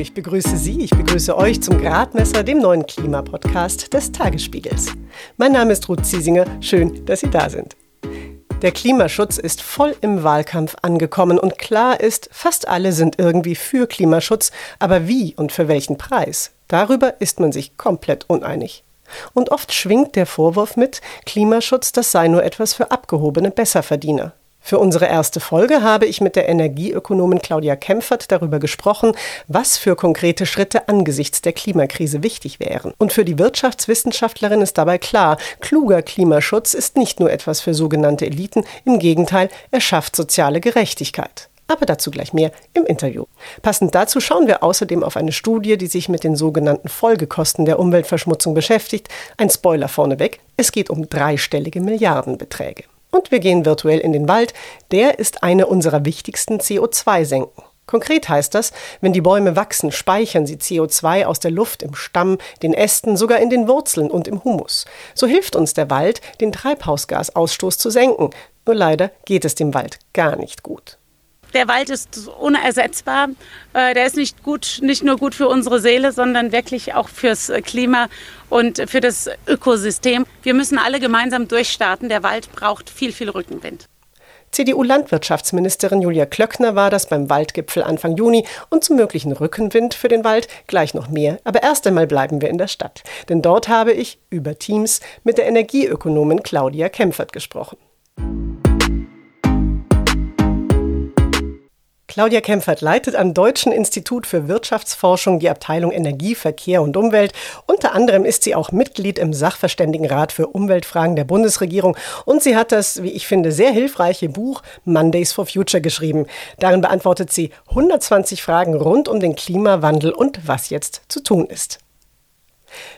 ich begrüße Sie, ich begrüße euch zum Gradmesser, dem neuen Klimapodcast des Tagesspiegels. Mein Name ist Ruth Ziesinger, schön, dass Sie da sind. Der Klimaschutz ist voll im Wahlkampf angekommen und klar ist, fast alle sind irgendwie für Klimaschutz, aber wie und für welchen Preis? Darüber ist man sich komplett uneinig. Und oft schwingt der Vorwurf mit, Klimaschutz, das sei nur etwas für abgehobene Besserverdiener. Für unsere erste Folge habe ich mit der Energieökonomin Claudia Kempfert darüber gesprochen, was für konkrete Schritte angesichts der Klimakrise wichtig wären. Und für die Wirtschaftswissenschaftlerin ist dabei klar, kluger Klimaschutz ist nicht nur etwas für sogenannte Eliten, im Gegenteil, er schafft soziale Gerechtigkeit. Aber dazu gleich mehr im Interview. Passend dazu schauen wir außerdem auf eine Studie, die sich mit den sogenannten Folgekosten der Umweltverschmutzung beschäftigt. Ein Spoiler vorneweg, es geht um dreistellige Milliardenbeträge. Und wir gehen virtuell in den Wald. Der ist eine unserer wichtigsten CO2-Senken. Konkret heißt das, wenn die Bäume wachsen, speichern sie CO2 aus der Luft, im Stamm, den Ästen, sogar in den Wurzeln und im Humus. So hilft uns der Wald, den Treibhausgasausstoß zu senken. Nur leider geht es dem Wald gar nicht gut. Der Wald ist unersetzbar. Äh, der ist nicht gut, nicht nur gut für unsere Seele, sondern wirklich auch fürs Klima und für das Ökosystem. Wir müssen alle gemeinsam durchstarten. Der Wald braucht viel, viel Rückenwind. CDU-Landwirtschaftsministerin Julia Klöckner war das beim Waldgipfel Anfang Juni und zum möglichen Rückenwind für den Wald gleich noch mehr. Aber erst einmal bleiben wir in der Stadt. Denn dort habe ich über Teams mit der Energieökonomin Claudia Kempfert gesprochen. Claudia Kempfert leitet am Deutschen Institut für Wirtschaftsforschung die Abteilung Energie, Verkehr und Umwelt. Unter anderem ist sie auch Mitglied im Sachverständigenrat für Umweltfragen der Bundesregierung und sie hat das, wie ich finde, sehr hilfreiche Buch Mondays for Future geschrieben. Darin beantwortet sie 120 Fragen rund um den Klimawandel und was jetzt zu tun ist.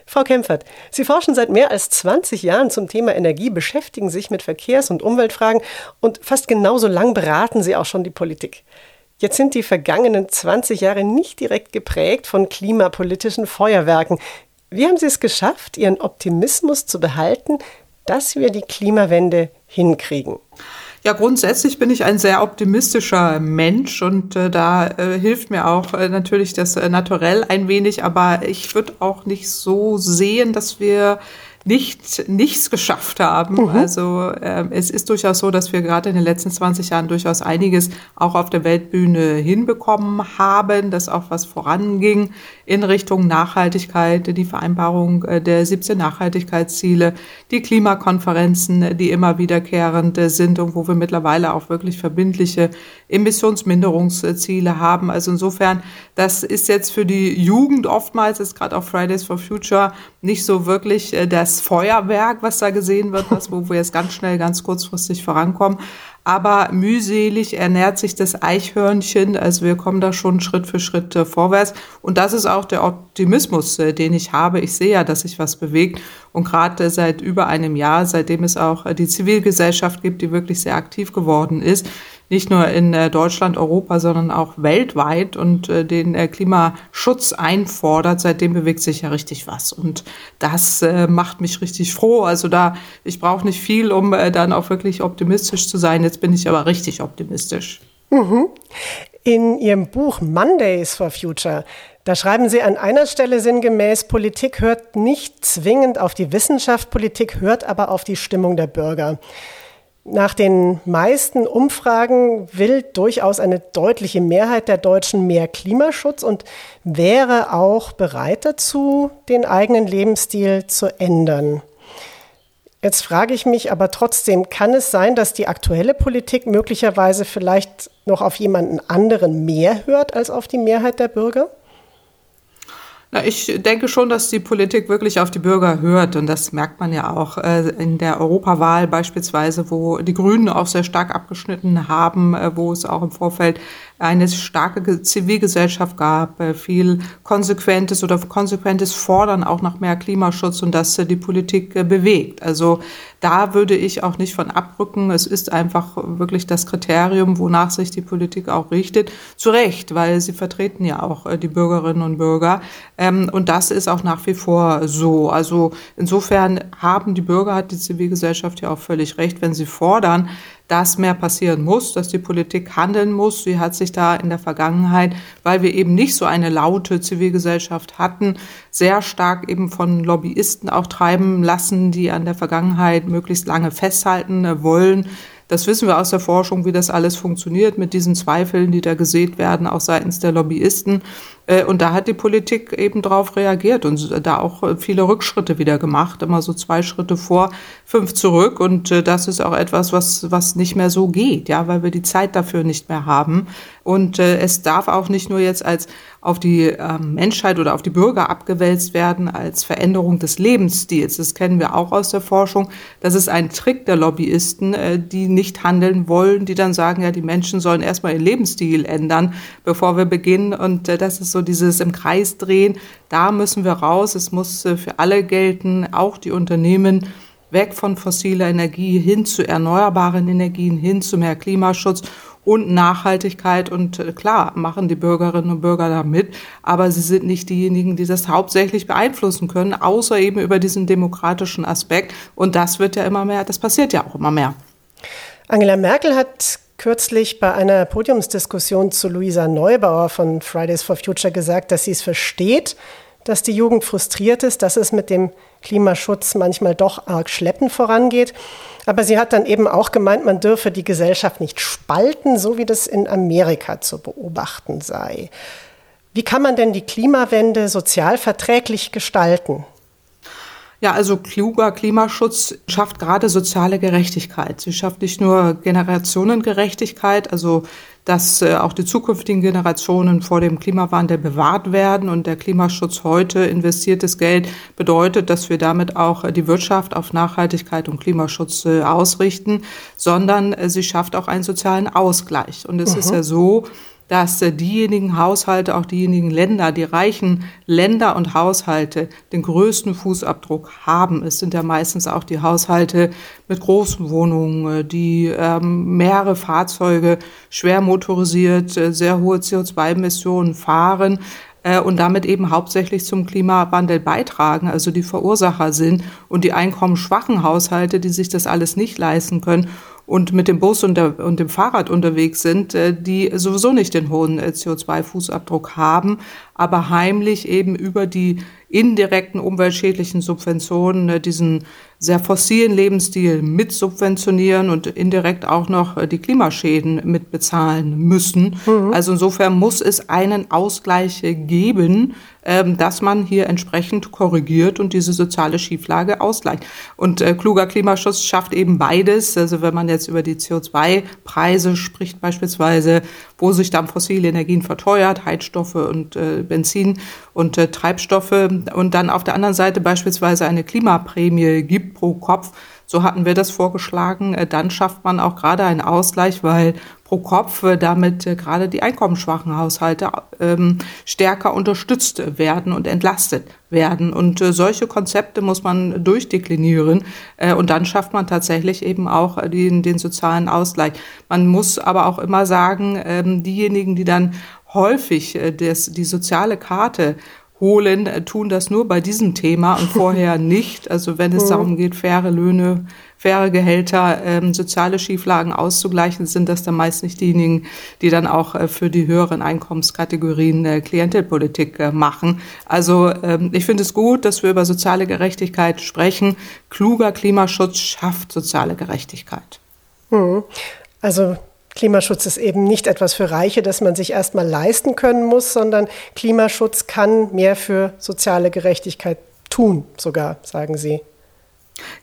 Frau Kempfert, Sie forschen seit mehr als 20 Jahren zum Thema Energie, beschäftigen sich mit Verkehrs- und Umweltfragen und fast genauso lang beraten Sie auch schon die Politik. Jetzt sind die vergangenen 20 Jahre nicht direkt geprägt von klimapolitischen Feuerwerken. Wie haben Sie es geschafft, Ihren Optimismus zu behalten, dass wir die Klimawende hinkriegen? Ja, grundsätzlich bin ich ein sehr optimistischer Mensch und äh, da äh, hilft mir auch äh, natürlich das äh, Naturell ein wenig, aber ich würde auch nicht so sehen, dass wir nicht, nichts geschafft haben. Mhm. Also äh, es ist durchaus so, dass wir gerade in den letzten 20 Jahren durchaus einiges auch auf der Weltbühne hinbekommen haben, dass auch was voranging in Richtung Nachhaltigkeit, die Vereinbarung äh, der 17 Nachhaltigkeitsziele, die Klimakonferenzen, die immer wiederkehrend sind und wo wir mittlerweile auch wirklich verbindliche Emissionsminderungsziele haben. Also insofern, das ist jetzt für die Jugend oftmals, ist gerade auch Fridays for Future, nicht so wirklich äh, das Feuerwerk, was da gesehen wird, was, wo wir jetzt ganz schnell, ganz kurzfristig vorankommen. Aber mühselig ernährt sich das Eichhörnchen. Also wir kommen da schon Schritt für Schritt äh, vorwärts. Und das ist auch der Optimismus, äh, den ich habe. Ich sehe ja, dass sich was bewegt. Und gerade seit über einem Jahr, seitdem es auch die Zivilgesellschaft gibt, die wirklich sehr aktiv geworden ist, nicht nur in äh, Deutschland, Europa, sondern auch weltweit und äh, den äh, Klimaschutz einfordert. Seitdem bewegt sich ja richtig was. Und das macht mich richtig froh. Also da, ich brauche nicht viel, um dann auch wirklich optimistisch zu sein. Jetzt bin ich aber richtig optimistisch. Mhm. In Ihrem Buch Mondays for Future da schreiben Sie an einer Stelle sinngemäß, Politik hört nicht zwingend auf die Wissenschaft, Politik hört aber auf die Stimmung der Bürger. Nach den meisten Umfragen will durchaus eine deutliche Mehrheit der Deutschen mehr Klimaschutz und wäre auch bereit dazu, den eigenen Lebensstil zu ändern. Jetzt frage ich mich aber trotzdem, kann es sein, dass die aktuelle Politik möglicherweise vielleicht noch auf jemanden anderen mehr hört als auf die Mehrheit der Bürger? Na, ich denke schon, dass die Politik wirklich auf die Bürger hört. Und das merkt man ja auch äh, in der Europawahl beispielsweise, wo die Grünen auch sehr stark abgeschnitten haben, äh, wo es auch im Vorfeld eine starke Zivilgesellschaft gab, äh, viel konsequentes oder konsequentes Fordern auch nach mehr Klimaschutz und das die Politik bewegt. Also da würde ich auch nicht von abrücken. Es ist einfach wirklich das Kriterium, wonach sich die Politik auch richtet. Zu Recht, weil sie vertreten ja auch die Bürgerinnen und Bürger. Ähm, und das ist auch nach wie vor so. Also insofern haben die Bürger, hat die Zivilgesellschaft ja auch völlig recht, wenn sie fordern, dass mehr passieren muss, dass die Politik handeln muss. Sie hat sich da in der Vergangenheit, weil wir eben nicht so eine laute Zivilgesellschaft hatten, sehr stark eben von Lobbyisten auch treiben lassen, die an der Vergangenheit möglichst lange festhalten wollen. Das wissen wir aus der Forschung, wie das alles funktioniert mit diesen Zweifeln, die da gesät werden, auch seitens der Lobbyisten. Äh, und da hat die Politik eben darauf reagiert und da auch viele Rückschritte wieder gemacht, immer so zwei Schritte vor, fünf zurück. Und äh, das ist auch etwas, was, was nicht mehr so geht, ja, weil wir die Zeit dafür nicht mehr haben. Und es darf auch nicht nur jetzt als auf die ähm, Menschheit oder auf die Bürger abgewälzt werden als Veränderung des Lebensstils. Das kennen wir auch aus der Forschung. Das ist ein Trick der Lobbyisten, die nicht handeln wollen, die dann sagen, ja, die Menschen sollen erstmal ihren Lebensstil ändern, bevor wir beginnen. Und das ist so dieses im Kreis drehen. Da müssen wir raus. Es muss äh, für alle gelten, auch die Unternehmen weg von fossiler Energie hin zu erneuerbaren Energien, hin zu mehr Klimaschutz und Nachhaltigkeit. Und äh, klar, machen die Bürgerinnen und Bürger da mit, aber sie sind nicht diejenigen, die das hauptsächlich beeinflussen können, außer eben über diesen demokratischen Aspekt. Und das wird ja immer mehr, das passiert ja auch immer mehr. Angela Merkel hat kürzlich bei einer Podiumsdiskussion zu Luisa Neubauer von Fridays for Future gesagt, dass sie es versteht, dass die Jugend frustriert ist, dass es mit dem Klimaschutz manchmal doch arg schleppend vorangeht. Aber sie hat dann eben auch gemeint, man dürfe die Gesellschaft nicht spalten, so wie das in Amerika zu beobachten sei. Wie kann man denn die Klimawende sozial verträglich gestalten? Ja, also kluger Klimaschutz schafft gerade soziale Gerechtigkeit. Sie schafft nicht nur Generationengerechtigkeit, also dass äh, auch die zukünftigen Generationen vor dem Klimawandel bewahrt werden. Und der Klimaschutz heute investiertes Geld bedeutet, dass wir damit auch die Wirtschaft auf Nachhaltigkeit und Klimaschutz äh, ausrichten, sondern äh, sie schafft auch einen sozialen Ausgleich. Und es mhm. ist ja so, dass äh, diejenigen Haushalte, auch diejenigen Länder, die reichen Länder und Haushalte den größten Fußabdruck haben. Es sind ja meistens auch die Haushalte mit großen Wohnungen, äh, die ähm, mehrere Fahrzeuge schwer motorisiert, äh, sehr hohe CO2-Emissionen fahren und damit eben hauptsächlich zum Klimawandel beitragen, also die Verursacher sind und die einkommensschwachen Haushalte, die sich das alles nicht leisten können und mit dem Bus und, der, und dem Fahrrad unterwegs sind, äh, die sowieso nicht den hohen äh, CO2-Fußabdruck haben, aber heimlich eben über die indirekten umweltschädlichen Subventionen äh, diesen sehr fossilen Lebensstil mit subventionieren und indirekt auch noch die Klimaschäden mitbezahlen müssen. Mhm. Also insofern muss es einen Ausgleich geben, ähm, dass man hier entsprechend korrigiert und diese soziale Schieflage ausgleicht. Und äh, kluger Klimaschutz schafft eben beides. Also wenn man jetzt über die CO2-Preise spricht beispielsweise, wo sich dann fossile Energien verteuert, Heizstoffe und äh, Benzin und äh, Treibstoffe. Und dann auf der anderen Seite beispielsweise eine Klimaprämie gibt pro Kopf, so hatten wir das vorgeschlagen. Äh, dann schafft man auch gerade einen Ausgleich, weil pro Kopf äh, damit äh, gerade die einkommensschwachen Haushalte ähm, stärker unterstützt werden und entlastet werden. Und solche Konzepte muss man durchdeklinieren. und dann schafft man tatsächlich eben auch den, den sozialen Ausgleich. Man muss aber auch immer sagen, ähm, diejenigen, die dann häufig das, die soziale Karte holen, äh, tun das nur bei diesem Thema und vorher nicht. Also wenn es darum geht, faire Löhne, faire Gehälter, ähm, soziale Schieflagen auszugleichen, sind das dann meist nicht diejenigen, die dann auch äh, für die höheren Einkommenskategorien äh, Klientelpolitik äh, machen. Also ähm, ich finde es gut, dass wir über soziale Gerechtigkeit sprechen. Kluger Klimaschutz schafft soziale Gerechtigkeit. Mhm. Also Klimaschutz ist eben nicht etwas für Reiche, das man sich erstmal leisten können muss, sondern Klimaschutz kann mehr für soziale Gerechtigkeit tun, sogar, sagen Sie.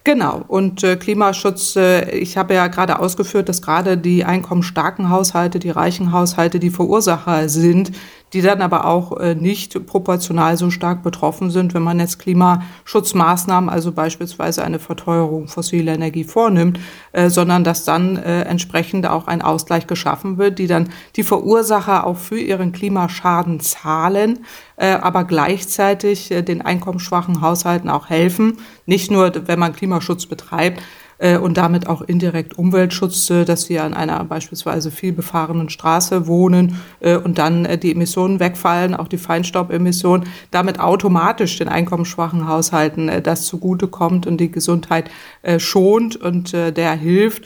Genau. Und äh, Klimaschutz, äh, ich habe ja gerade ausgeführt, dass gerade die einkommensstarken Haushalte, die reichen Haushalte die Verursacher sind die dann aber auch äh, nicht proportional so stark betroffen sind, wenn man jetzt Klimaschutzmaßnahmen, also beispielsweise eine Verteuerung fossiler Energie vornimmt, äh, sondern dass dann äh, entsprechend auch ein Ausgleich geschaffen wird, die dann die Verursacher auch für ihren Klimaschaden zahlen, aber gleichzeitig den einkommensschwachen Haushalten auch helfen. Nicht nur, wenn man Klimaschutz betreibt, äh, und damit auch indirekt Umweltschutz, äh, dass wir an einer beispielsweise viel befahrenen Straße wohnen äh, und dann die Emissionen wegfallen, auch die Feinstaubemissionen, damit automatisch den einkommensschwachen Haushalten das zugutekommt und die Gesundheit schont und der hilft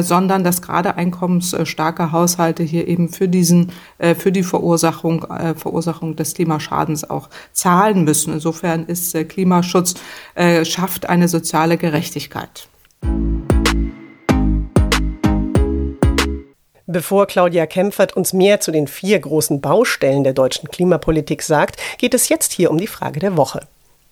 sondern dass gerade einkommensstarke Haushalte hier eben für diesen, für die Verursachung, Verursachung des Klimaschadens auch zahlen müssen. Insofern ist Klimaschutz schafft eine soziale Gerechtigkeit. Bevor Claudia Kempfert uns mehr zu den vier großen Baustellen der deutschen Klimapolitik sagt, geht es jetzt hier um die Frage der Woche.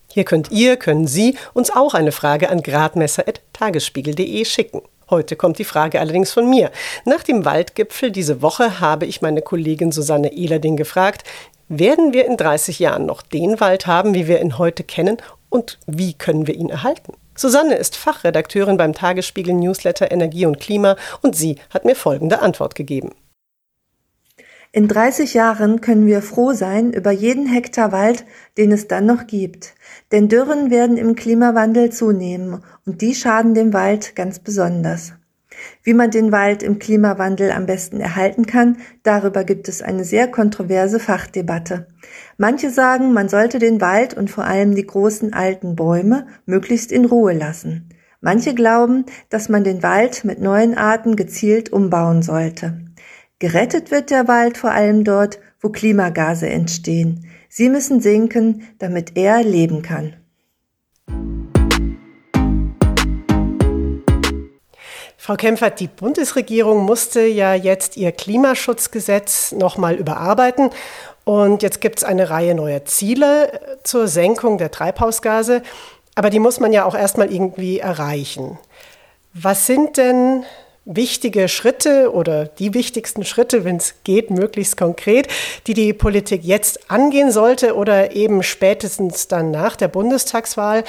Hier könnt ihr, können Sie uns auch eine Frage an gradmesser.tagesspiegel.de schicken. Heute kommt die Frage allerdings von mir. Nach dem Waldgipfel diese Woche habe ich meine Kollegin Susanne Ehlerding gefragt, werden wir in 30 Jahren noch den Wald haben, wie wir ihn heute kennen und wie können wir ihn erhalten? Susanne ist Fachredakteurin beim Tagesspiegel Newsletter Energie und Klima und sie hat mir folgende Antwort gegeben. In 30 Jahren können wir froh sein über jeden Hektar Wald, den es dann noch gibt. Denn Dürren werden im Klimawandel zunehmen und die schaden dem Wald ganz besonders. Wie man den Wald im Klimawandel am besten erhalten kann, darüber gibt es eine sehr kontroverse Fachdebatte. Manche sagen, man sollte den Wald und vor allem die großen alten Bäume möglichst in Ruhe lassen. Manche glauben, dass man den Wald mit neuen Arten gezielt umbauen sollte. Gerettet wird der Wald vor allem dort, wo Klimagase entstehen. Sie müssen sinken, damit er leben kann. Frau Kempfert, die Bundesregierung musste ja jetzt ihr Klimaschutzgesetz nochmal überarbeiten. Und jetzt gibt es eine Reihe neuer Ziele zur Senkung der Treibhausgase. Aber die muss man ja auch erstmal irgendwie erreichen. Was sind denn wichtige Schritte oder die wichtigsten Schritte, wenn es geht, möglichst konkret, die die Politik jetzt angehen sollte oder eben spätestens dann nach der Bundestagswahl,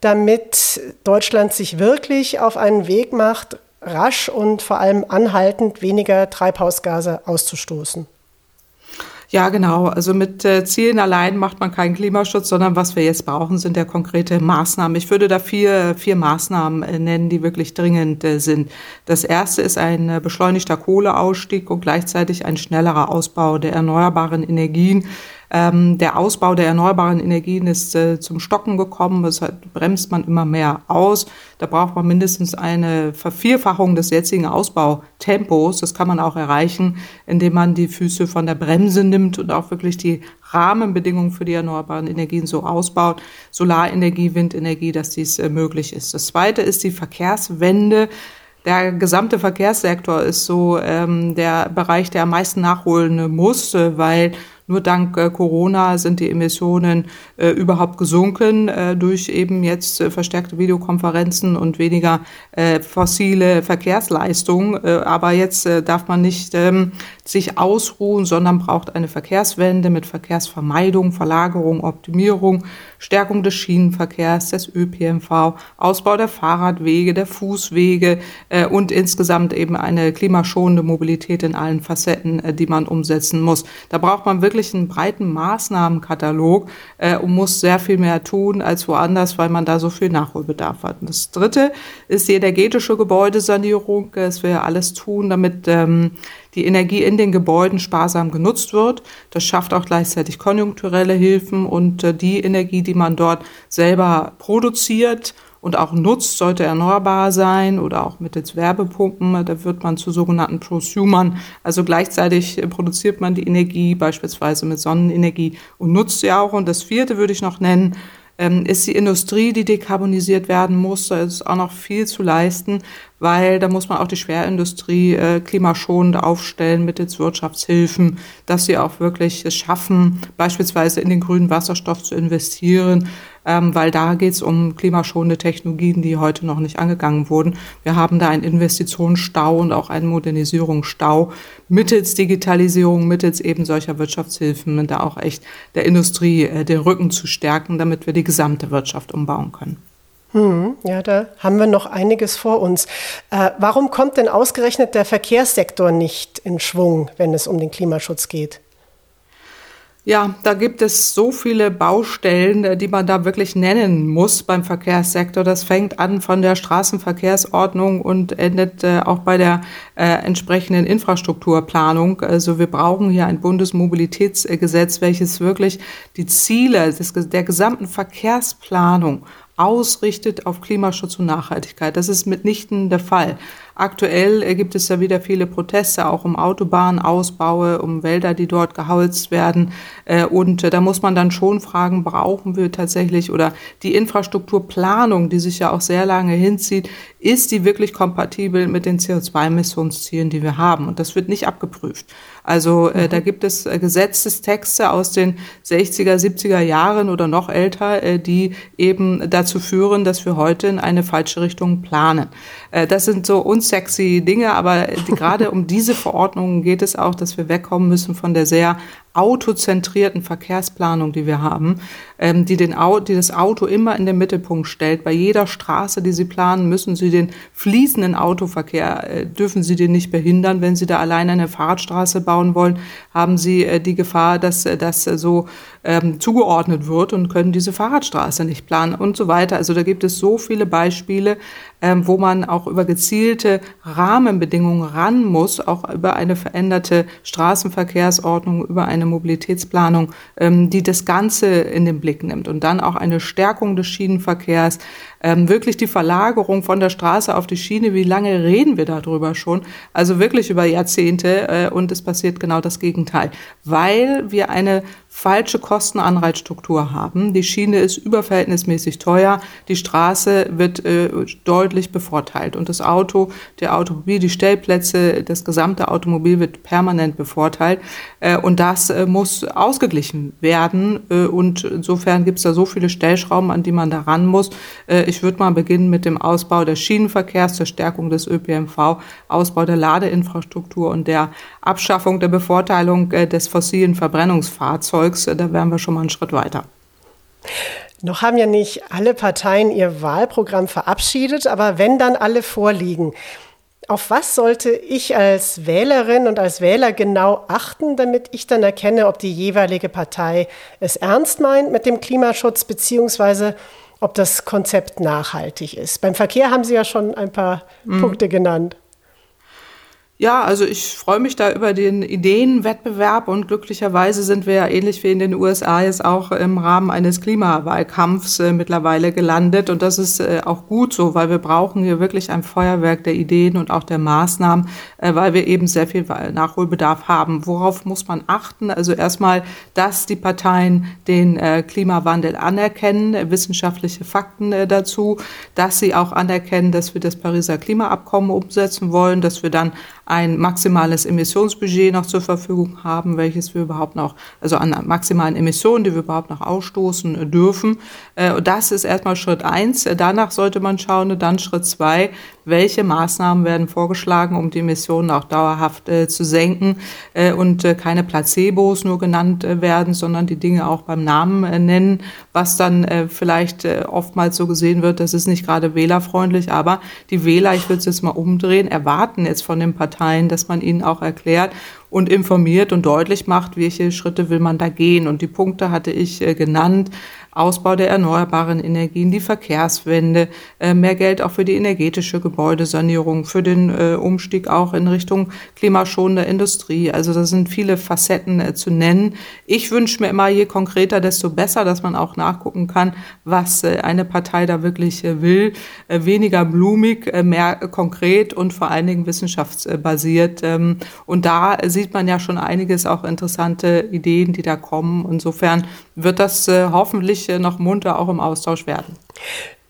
damit Deutschland sich wirklich auf einen Weg macht, rasch und vor allem anhaltend weniger Treibhausgase auszustoßen? Ja, genau. Also mit äh, Zielen allein macht man keinen Klimaschutz, sondern was wir jetzt brauchen, sind ja konkrete Maßnahmen. Ich würde da vier, vier Maßnahmen äh, nennen, die wirklich dringend äh, sind. Das erste ist ein äh, beschleunigter Kohleausstieg und gleichzeitig ein schnellerer Ausbau der erneuerbaren Energien. Ähm, der Ausbau der erneuerbaren Energien ist äh, zum Stocken gekommen. Das bremst man immer mehr aus. Da braucht man mindestens eine Vervierfachung des jetzigen Ausbautempos. Das kann man auch erreichen, indem man die Füße von der Bremse nimmt und auch wirklich die Rahmenbedingungen für die erneuerbaren Energien so ausbaut. Solarenergie, Windenergie, dass dies äh, möglich ist. Das zweite ist die Verkehrswende. Der gesamte Verkehrssektor ist so ähm, der Bereich, der am meisten nachholen muss, äh, weil nur dank äh, Corona sind die Emissionen äh, überhaupt gesunken äh, durch eben jetzt äh, verstärkte Videokonferenzen und weniger äh, fossile Verkehrsleistung. Äh, aber jetzt darf man nicht ähm, sich ausruhen, sondern braucht eine Verkehrswende mit Verkehrsvermeidung, Verlagerung, Optimierung, Stärkung des Schienenverkehrs, des ÖPNV, Ausbau der Fahrradwege, der Fußwege und insgesamt eben eine klimaschonende Mobilität in allen Facetten, die man umsetzen muss. Da braucht man wirklich einen breiten Maßnahmenkatalog äh, und muss sehr viel mehr tun als woanders, weil man da so viel Nachholbedarf hat. Und das Dritte ist die energetische Gebäudesanierung. Es will alles tun, damit ähm, die Energie in den Gebäuden sparsam genutzt wird. Das schafft auch gleichzeitig konjunkturelle Hilfen und äh, die Energie, die man dort selber produziert und auch nutzt, sollte erneuerbar sein oder auch mittels Werbepumpen. Da wird man zu sogenannten Prosumern. Also gleichzeitig produziert man die Energie beispielsweise mit Sonnenenergie und nutzt sie auch. Und das vierte würde ich noch nennen, ähm, ist die Industrie, die dekarbonisiert werden muss. Da ist auch noch viel zu leisten, weil da muss man auch die Schwerindustrie äh, klimaschonend aufstellen mittels Wirtschaftshilfen, dass sie auch wirklich es schaffen, beispielsweise in den grünen Wasserstoff zu investieren, ähm, weil da geht es um klimaschonende Technologien, die heute noch nicht angegangen wurden. Wir haben da einen Investitionsstau und auch einen Modernisierungsstau mittels Digitalisierung, mittels eben solcher Wirtschaftshilfen da auch echt der Industrie äh, den Rücken zu stärken, damit wir die gesamte Wirtschaft umbauen können. Hm, ja, da haben wir noch einiges vor uns. Äh, warum kommt denn ausgerechnet der Verkehrssektor nicht in Schwung, wenn es um den Klimaschutz geht? Ja, da gibt es so viele Baustellen, äh, die man da wirklich nennen muss beim Verkehrssektor. Das fängt an von der Straßenverkehrsordnung und endet äh, auch bei der äh, entsprechenden Infrastrukturplanung. Also wir brauchen hier ein Bundesmobilitätsgesetz, welches wirklich die Ziele des, der gesamten Verkehrsplanung ausrichtet auf Klimaschutz und Nachhaltigkeit. Das ist mitnichten der Fall. Aktuell gibt es ja wieder viele Proteste, auch um Autobahnausbaue, um Wälder, die dort geholzt werden. Äh, und äh, da muss man dann schon fragen, brauchen wir tatsächlich oder die Infrastrukturplanung, die sich ja auch sehr lange hinzieht, ist die wirklich kompatibel mit den CO2-Emissionszielen, die wir haben? Und das wird nicht abgeprüft. Also äh, mhm. da gibt es äh, Gesetzestexte aus den 60er, 70er Jahren oder noch älter, äh, die eben dazu führen, dass wir heute in eine falsche Richtung planen. Äh, das sind so unsexy Dinge, aber gerade um diese Verordnungen geht es auch, dass wir wegkommen müssen von der sehr autozentrierten Verkehrsplanung, die wir haben, ähm, die, den Auto, die das Auto immer in den Mittelpunkt stellt. Bei jeder Straße, die Sie planen, müssen Sie den fließenden Autoverkehr, äh, dürfen Sie den nicht behindern. Wenn Sie da alleine eine Fahrradstraße bauen wollen, haben Sie äh, die Gefahr, dass äh, das äh, so ähm, zugeordnet wird und können diese Fahrradstraße nicht planen und so weiter. Also da gibt es so viele Beispiele, ähm, wo man auch über gezielte Rahmenbedingungen ran muss, auch über eine veränderte Straßenverkehrsordnung, über eine Mobilitätsplanung, ähm, die das Ganze in den Blick nimmt und dann auch eine Stärkung des Schienenverkehrs, ähm, wirklich die Verlagerung von der Straße auf die Schiene. Wie lange reden wir darüber schon? Also wirklich über Jahrzehnte äh, und es passiert genau das Gegenteil, weil wir eine falsche Kostenanreizstruktur haben. Die Schiene ist überverhältnismäßig teuer, die Straße wird äh, deutlich bevorteilt und das Auto, der Automobil, die Stellplätze, das gesamte Automobil wird permanent bevorteilt äh, und das äh, muss ausgeglichen werden äh, und insofern gibt es da so viele Stellschrauben, an die man da ran muss. Äh, ich würde mal beginnen mit dem Ausbau des Schienenverkehrs, der Stärkung des ÖPNV, Ausbau der Ladeinfrastruktur und der Abschaffung der Bevorteilung äh, des fossilen Verbrennungsfahrzeugs. Äh, da wären wir schon mal einen Schritt weiter. Noch haben ja nicht alle Parteien ihr Wahlprogramm verabschiedet, aber wenn dann alle vorliegen, auf was sollte ich als Wählerin und als Wähler genau achten, damit ich dann erkenne, ob die jeweilige Partei es ernst meint mit dem Klimaschutz, beziehungsweise ob das Konzept nachhaltig ist? Beim Verkehr haben Sie ja schon ein paar mhm. Punkte genannt. Ja, also ich freue mich da über den Ideenwettbewerb und glücklicherweise sind wir ja ähnlich wie in den USA jetzt auch im Rahmen eines Klimawahlkampfs äh, mittlerweile gelandet und das ist äh, auch gut so, weil wir brauchen hier wirklich ein Feuerwerk der Ideen und auch der Maßnahmen, äh, weil wir eben sehr viel Nachholbedarf haben. Worauf muss man achten? Also erstmal, dass die Parteien den äh, Klimawandel anerkennen, wissenschaftliche Fakten äh, dazu, dass sie auch anerkennen, dass wir das Pariser Klimaabkommen umsetzen wollen, dass wir dann ein maximales Emissionsbudget noch zur Verfügung haben, welches wir überhaupt noch, also an maximalen Emissionen, die wir überhaupt noch ausstoßen dürfen. Äh, das ist erstmal Schritt eins. Danach sollte man schauen, dann Schritt zwei, welche Maßnahmen werden vorgeschlagen, um die Emissionen auch dauerhaft äh, zu senken äh, und äh, keine Placebos nur genannt äh, werden, sondern die Dinge auch beim Namen äh, nennen, was dann äh, vielleicht oftmals so gesehen wird, das ist nicht gerade wählerfreundlich, aber die Wähler, ich würde es jetzt mal umdrehen, erwarten jetzt von den Parteien, dass man ihnen auch erklärt und informiert und deutlich macht, welche Schritte will man da gehen. Und die Punkte hatte ich genannt. Ausbau der erneuerbaren Energien, die Verkehrswende, äh, mehr Geld auch für die energetische Gebäudesanierung, für den äh, Umstieg auch in Richtung klimaschonender Industrie. Also da sind viele Facetten äh, zu nennen. Ich wünsche mir immer, je konkreter, desto besser, dass man auch nachgucken kann, was eine Partei da wirklich will. Weniger blumig, mehr konkret und vor allen Dingen wissenschaftsbasiert. Ähm, und da sieht man ja schon einiges auch interessante Ideen, die da kommen. Insofern wird das hoffentlich äh, noch munter auch im Austausch werden.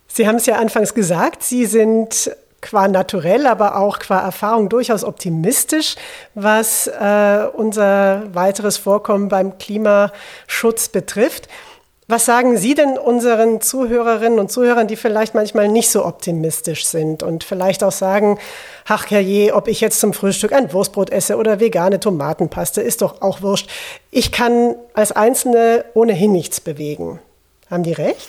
Sie haben es ja anfangs gesagt, Sie sind qua naturell, aber auch qua Erfahrung durchaus optimistisch, was äh, unser weiteres Vorkommen beim Klimaschutz betrifft. Was sagen Sie denn unseren Zuhörerinnen und Zuhörern, die vielleicht manchmal nicht so optimistisch sind und vielleicht auch sagen, ach je, ob ich jetzt zum Frühstück ein Wurstbrot esse oder vegane Tomatenpaste, ist doch auch wurscht. Ich kann als Einzelne ohnehin nichts bewegen. Haben die recht?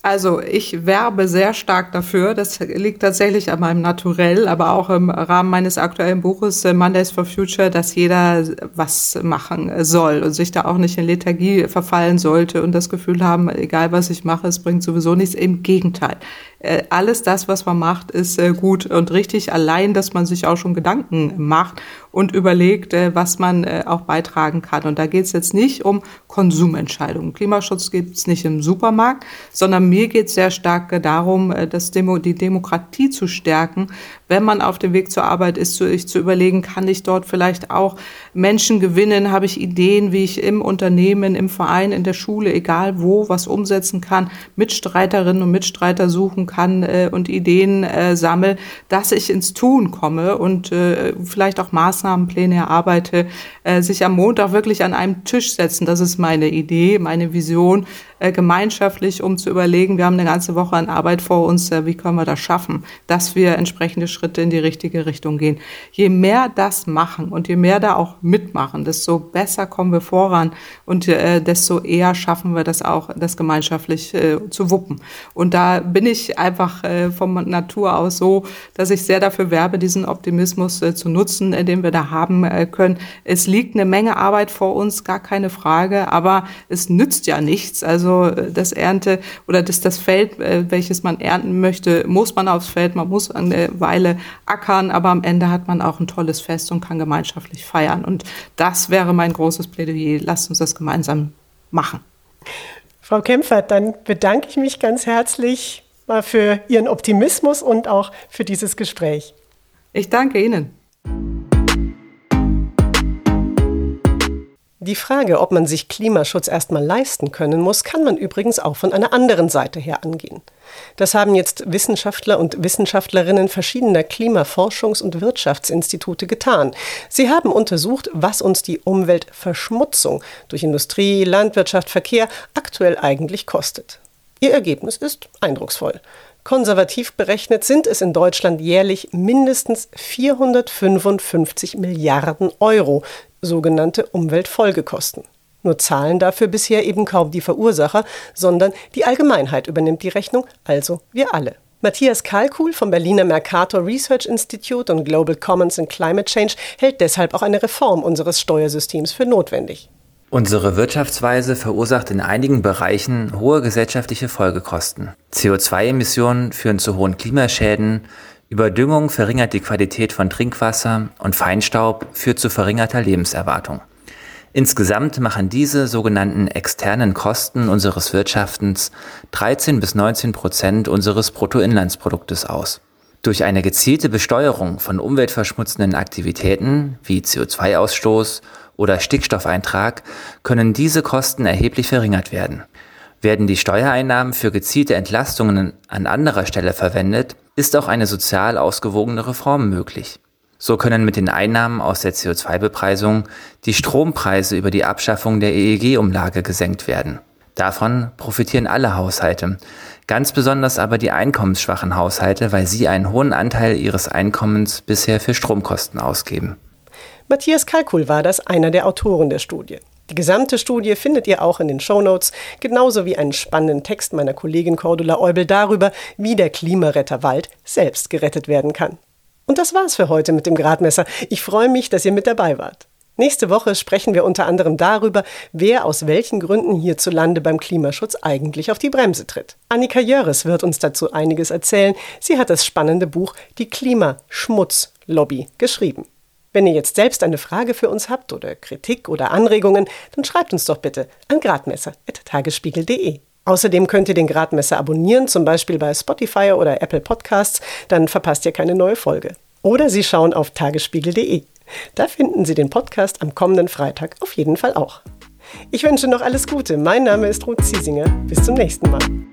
Also ich werbe sehr stark dafür. Das liegt tatsächlich an meinem Naturell, aber auch im Rahmen meines aktuellen Buches äh, Mondays for Future, dass jeder was machen soll und sich da auch nicht in Lethargie verfallen sollte und das Gefühl haben, egal was ich mache, es bringt sowieso nichts. Im Gegenteil. Äh, alles das, was man macht, ist äh, gut und richtig. Allein, dass man sich auch schon Gedanken macht und überlegt, was man auch beitragen kann. Und da geht es jetzt nicht um Konsumentscheidungen. Klimaschutz gibt es nicht im Supermarkt, sondern mir geht es sehr stark darum, äh, das Demo, die Demokratie zu stärken, wenn man auf dem Weg zur Arbeit ist, sich zu überlegen, kann ich dort vielleicht auch Menschen gewinnen, habe ich Ideen, wie ich im Unternehmen, im Verein, in der Schule, egal wo, was umsetzen kann, Mitstreiterinnen und Mitstreiter suchen kann äh, und Ideen äh, sammle, dass ich ins Tun komme und äh, vielleicht auch Maßnahmenpläne erarbeite, äh, sich am Montag wirklich an einem Tisch setzen. Das ist meine Idee, meine Vision, äh, gemeinschaftlich, um zu überlegen, wir haben eine ganze Woche an Arbeit vor uns, äh, wie können wir das schaffen, dass wir entsprechende Schritte in die richtige Richtung gehen. Je mehr das machen und je mehr da auch mitmachen, desto besser kommen wir voran und äh, desto eher schaffen wir das auch, das gemeinschaftlich zu wuppen. Und da bin ich einfach vom Natur aus so, dass ich sehr dafür werbe, diesen Optimismus zu nutzen, den wir da haben können. Es liegt eine Menge Arbeit vor uns, gar keine Frage, aber es nützt ja nichts. Also äh, das Ernte oder das, das Feld, äh, welches man ernten möchte, muss man aufs Feld, man muss eine Weile ackern, aber am Ende hat man auch ein tolles Fest und kann gemeinschaftlich feiern. Und das wäre mein großes Plädoyer. Lasst uns das gemeinsam machen. Frau Kempfert, dann bedanke ich mich ganz herzlich mal für Ihren Optimismus und auch für dieses Gespräch. Ich danke Ihnen. Die Frage, ob man sich Klimaschutz erstmal leisten können muss, kann man übrigens auch von einer anderen Seite her angehen. Das haben jetzt Wissenschaftler und Wissenschaftlerinnen verschiedener Klimaforschungs- und Wirtschaftsinstitute getan. Sie haben untersucht, was uns die Umweltverschmutzung durch Industrie, Landwirtschaft, Verkehr aktuell eigentlich kostet. Ihr Ergebnis ist eindrucksvoll. Konservativ berechnet sind es in Deutschland jährlich mindestens 455 Milliarden Euro, sogenannte Umweltfolgekosten. Nur zahlen dafür bisher eben kaum die Verursacher, sondern die Allgemeinheit übernimmt die Rechnung, also wir alle. Matthias Kalkuhl vom Berliner Mercator Research Institute und Global Commons in Climate Change hält deshalb auch eine Reform unseres Steuersystems für notwendig. Unsere Wirtschaftsweise verursacht in einigen Bereichen hohe gesellschaftliche Folgekosten. CO2-Emissionen führen zu hohen Klimaschäden, Überdüngung verringert die Qualität von Trinkwasser und Feinstaub führt zu verringerter Lebenserwartung. Insgesamt machen diese sogenannten externen Kosten unseres Wirtschaftens 13 bis 19 Prozent unseres Bruttoinlandsproduktes aus. Durch eine gezielte Besteuerung von umweltverschmutzenden Aktivitäten wie CO2-Ausstoß oder Stickstoffeintrag können diese Kosten erheblich verringert werden. Werden die Steuereinnahmen für gezielte Entlastungen an anderer Stelle verwendet, ist auch eine sozial ausgewogene Reform möglich. So können mit den Einnahmen aus der CO2-Bepreisung die Strompreise über die Abschaffung der EEG-Umlage gesenkt werden. Davon profitieren alle Haushalte, ganz besonders aber die einkommensschwachen Haushalte, weil sie einen hohen Anteil ihres Einkommens bisher für Stromkosten ausgeben. Matthias Kalkul war das, einer der Autoren der Studie. Die gesamte Studie findet ihr auch in den Shownotes, genauso wie einen spannenden Text meiner Kollegin Cordula Eubel darüber, wie der Klimaretter Wald selbst gerettet werden kann. Und das war's für heute mit dem Gradmesser. Ich freue mich, dass ihr mit dabei wart. Nächste Woche sprechen wir unter anderem darüber, wer aus welchen Gründen hierzulande beim Klimaschutz eigentlich auf die Bremse tritt. Annika Jöres wird uns dazu einiges erzählen. Sie hat das spannende Buch Die Klimaschmutzlobby geschrieben. Wenn ihr jetzt selbst eine Frage für uns habt oder Kritik oder Anregungen, dann schreibt uns doch bitte an gradmesser.tagesspiegel.de. Außerdem könnt ihr den Gradmesser abonnieren, zum Beispiel bei Spotify oder Apple Podcasts, dann verpasst ihr keine neue Folge. Oder Sie schauen auf tagesspiegel.de. Da finden Sie den Podcast am kommenden Freitag auf jeden Fall auch. Ich wünsche noch alles Gute. Mein Name ist Ruth Ziesinger. Bis zum nächsten Mal.